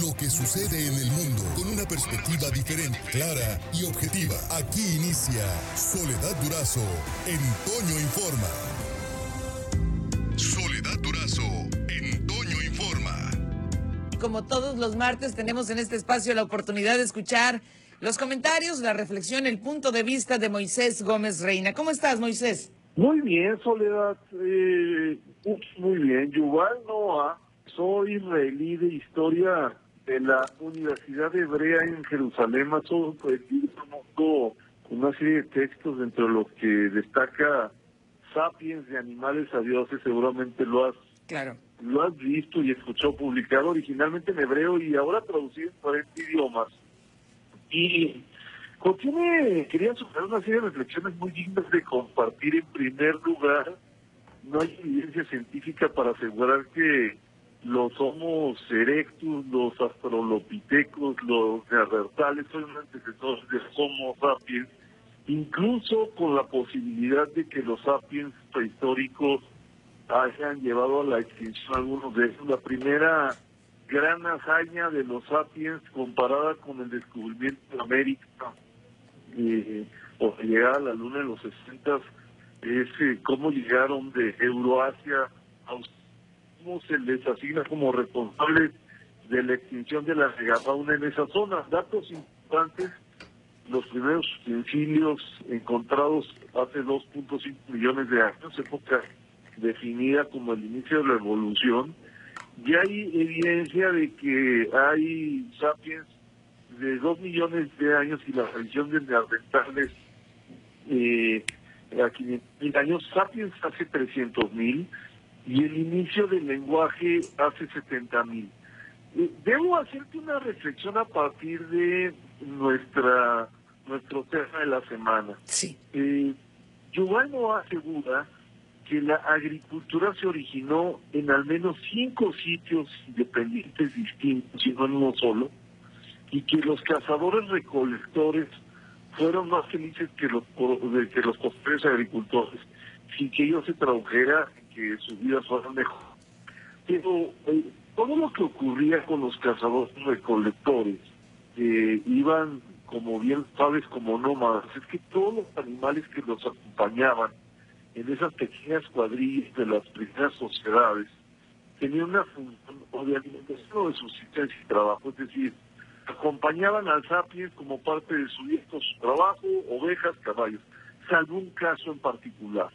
lo que sucede en el mundo con una perspectiva diferente, clara y objetiva. Aquí inicia Soledad Durazo en Toño Informa. Soledad Durazo en Toño Informa. Como todos los martes tenemos en este espacio la oportunidad de escuchar los comentarios, la reflexión, el punto de vista de Moisés Gómez Reina. ¿Cómo estás, Moisés? Muy bien, Soledad. Eh, muy bien. Yuval Noah, soy israelí de historia de la Universidad Hebrea en Jerusalén, más o conozco una serie de textos dentro de los que destaca Sapiens de animales a dioses, seguramente lo has claro. lo has visto y escuchado publicado originalmente en hebreo y ahora traducido en 40 idiomas. Y contiene, quería sugerir una serie de reflexiones muy dignas de compartir. En primer lugar, no hay evidencia científica para asegurar que los Homo erectus, los astrolopitecos, los neandertales son antecesores de Homo sapiens, incluso con la posibilidad de que los sapiens prehistóricos hayan llevado a la extinción algunos de ellos. La primera gran hazaña de los sapiens comparada con el descubrimiento de América eh, o llegar a la luna en los 60 es eh, cómo llegaron de Euroasia a se les asigna como responsables de la extinción de la megafauna en esa zona. Datos importantes, los primeros utensilios encontrados hace 2.5 millones de años, época definida como el inicio de la evolución, ya hay evidencia de que hay sapiens de 2 millones de años y la tradición de neandertales eh, a 500 mil años, sapiens hace 300 mil y el inicio del lenguaje hace 70 mil. Eh, debo hacerte una reflexión a partir de nuestra nuestro tema de la semana. Sí. Eh, no asegura que la agricultura se originó en al menos cinco sitios independientes distintos, y no en uno solo, y que los cazadores recolectores fueron más felices que los que los agricultores, sin que ellos se tradujeran que sus vidas fueran mejor. Pero eh, todo lo que ocurría con los cazadores recolectores, que iban, como bien sabes, como nómadas, es que todos los animales que los acompañaban en esas pequeñas cuadrillas de las primeras sociedades tenían una función o de alimentación o de subsistencia y trabajo, es decir, acompañaban al sapiens como parte de su día su trabajo, ovejas, caballos, salvo un caso en particular,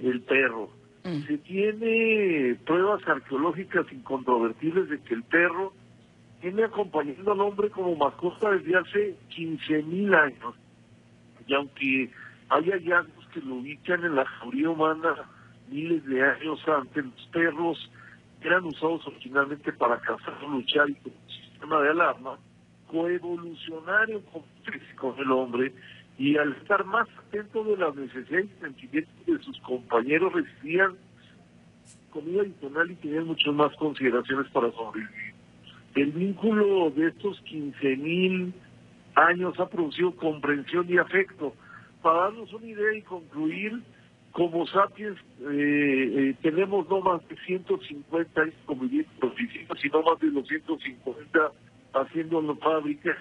el perro. Mm. Se tiene pruebas arqueológicas incontrovertibles de que el perro viene acompañando al hombre como mascota desde hace 15.000 años. Y aunque hay hallazgos que lo ubican en la jauría humana miles de años antes. Los perros eran usados originalmente para cazar, luchar y con un sistema de alarma, coevolucionaron con el hombre y al estar más atentos de las necesidades y sentimientos de sus compañeros recibían comida adicional y tenían muchas más consideraciones para sobrevivir. El vínculo de estos 15.000 años ha producido comprensión y afecto para darnos una idea y concluir, como sapiens eh, eh, tenemos no más de 150 años conviviendo en sino más de 250 haciendo fábricas,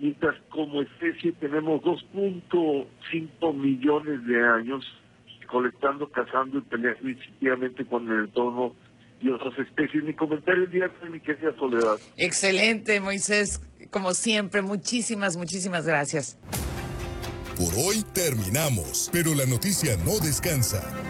mientras como especie tenemos 2.5 millones de años colectando, cazando y peleando instintivamente con el entorno y otras especies. Mi comentario el día de mi querida Soledad. Excelente, Moisés. Como siempre, muchísimas, muchísimas gracias. Por hoy terminamos, pero la noticia no descansa.